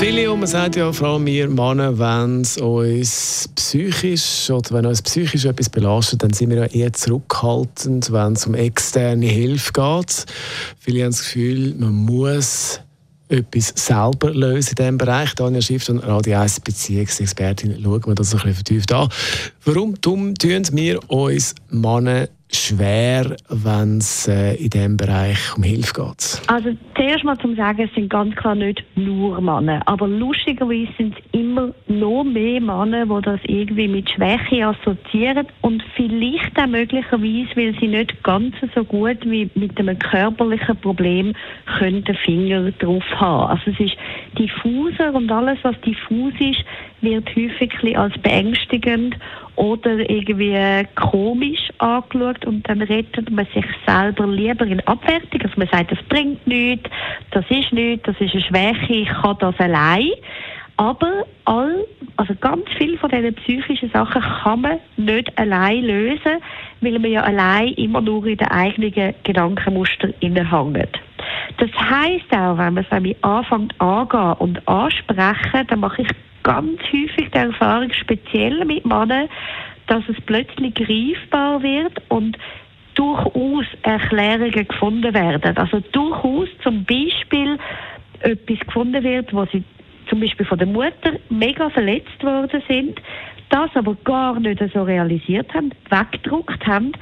Viele, und man ja, vor allem wir Männer, wenn es uns psychisch oder wenn uns psychisch etwas belastet, dann sind wir ja eher zurückhaltend, wenn es um externe Hilfe geht. Viele haben das Gefühl, man muss etwas selber lösen in diesem Bereich. Daniel Schiff und Radio 1 Beziehungsexpertin schauen wir das ein bisschen vertieft an. Warum tun wir uns Männer schwer, wenn es äh, in diesem Bereich um Hilfe geht? Also zuerst mal zum Sagen, es sind ganz klar nicht nur Männer, aber lustigerweise sind es immer noch mehr Männer, die das irgendwie mit Schwäche assoziieren und vielleicht auch möglicherweise, weil sie nicht ganz so gut wie mit einem körperlichen Problem können den Finger drauf haben. Also es ist diffuser und alles, was diffus ist, wird häufig als beängstigend oder irgendwie komisch angeschaut und dann rettet man sich selber lieber in Abwertung. Also man sagt, das bringt nichts, das ist nichts, das ist eine Schwäche, ich kann das allein. Aber all, also ganz viele von diesen psychischen Sachen kann man nicht allein lösen, weil man ja allein immer nur in den eigenen Gedankenmuster hängt. Das heisst auch, wenn man es nämlich anfängt angehen und ansprechen, dann mache ich ganz häufig die Erfahrung, speziell mit Männern, dass es plötzlich greifbar wird und durchaus Erklärungen gefunden werden. Also durchaus zum Beispiel etwas gefunden wird, wo sie zum Beispiel von der Mutter mega verletzt worden sind, das aber gar nicht so realisiert haben, weggedruckt haben,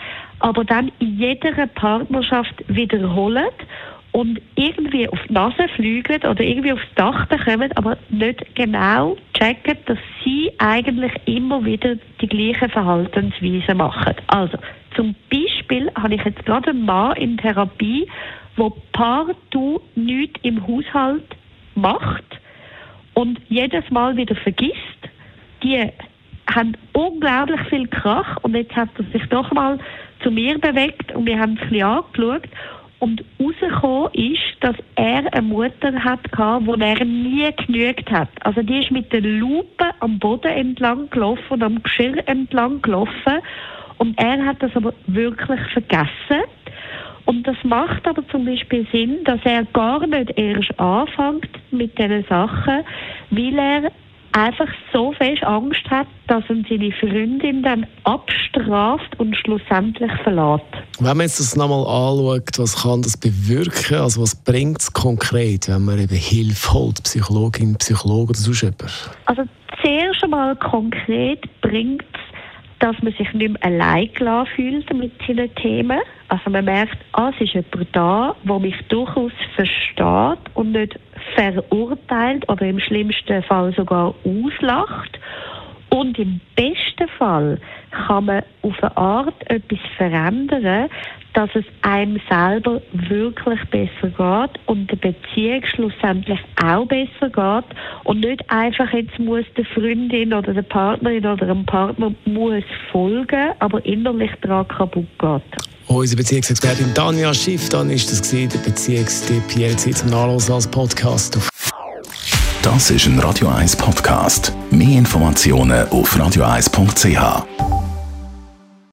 aber dann in jeder Partnerschaft wiederholen und irgendwie auf die Nase fliegen oder irgendwie aufs Dach bekommen, aber nicht genau checken, dass sie eigentlich immer wieder die gleichen Verhaltensweisen machen. Also zum Beispiel habe ich jetzt gerade einen Mann in Therapie, wo partout nichts im Haushalt macht und jedes Mal wieder vergisst. Die haben unglaublich viel Krach und jetzt hat er sich doch mal zu mir bewegt und wir haben es ein bisschen angeschaut und rausgekommen ist, dass er eine Mutter hatte, die er nie genügt hat. Also die ist mit der Lupe am Boden entlang gelaufen und am Geschirr entlang gelaufen. Und er hat das aber wirklich vergessen. Und das macht aber zum Beispiel Sinn, dass er gar nicht erst anfängt mit diesen Sachen, weil er einfach so fest Angst hat, dass er seine Freundin dann abstraft und schlussendlich verlässt. Wenn man jetzt das nochmal anschaut, was kann das bewirken? Also was bringt es konkret, wenn man eben Hilfe holt, Psychologin, Psychologe oder sonst jemand? Also zuerst einmal konkret bringt es dass man sich nicht mehr allein gelassen fühlt mit seinen Themen. Also man merkt, ah, es ist jemand da, der mich durchaus versteht und nicht verurteilt oder im schlimmsten Fall sogar auslacht. Und im besten Fall kann man auf eine Art etwas verändern, dass es einem selber wirklich besser geht und der Beziehung schlussendlich auch besser geht und nicht einfach jetzt muss die Freundin oder der Partnerin oder dem Partner muss folgen, aber innerlich daran kaputt geht. Unsere Beziehungsexpertin Tanja Schiff, dann ist das gewesen, der Beziehungstipp jederzeit zum Nachlesen als Podcast. Das ist ein Radio 1 Podcast. Mehr Informationen auf radio1.ch.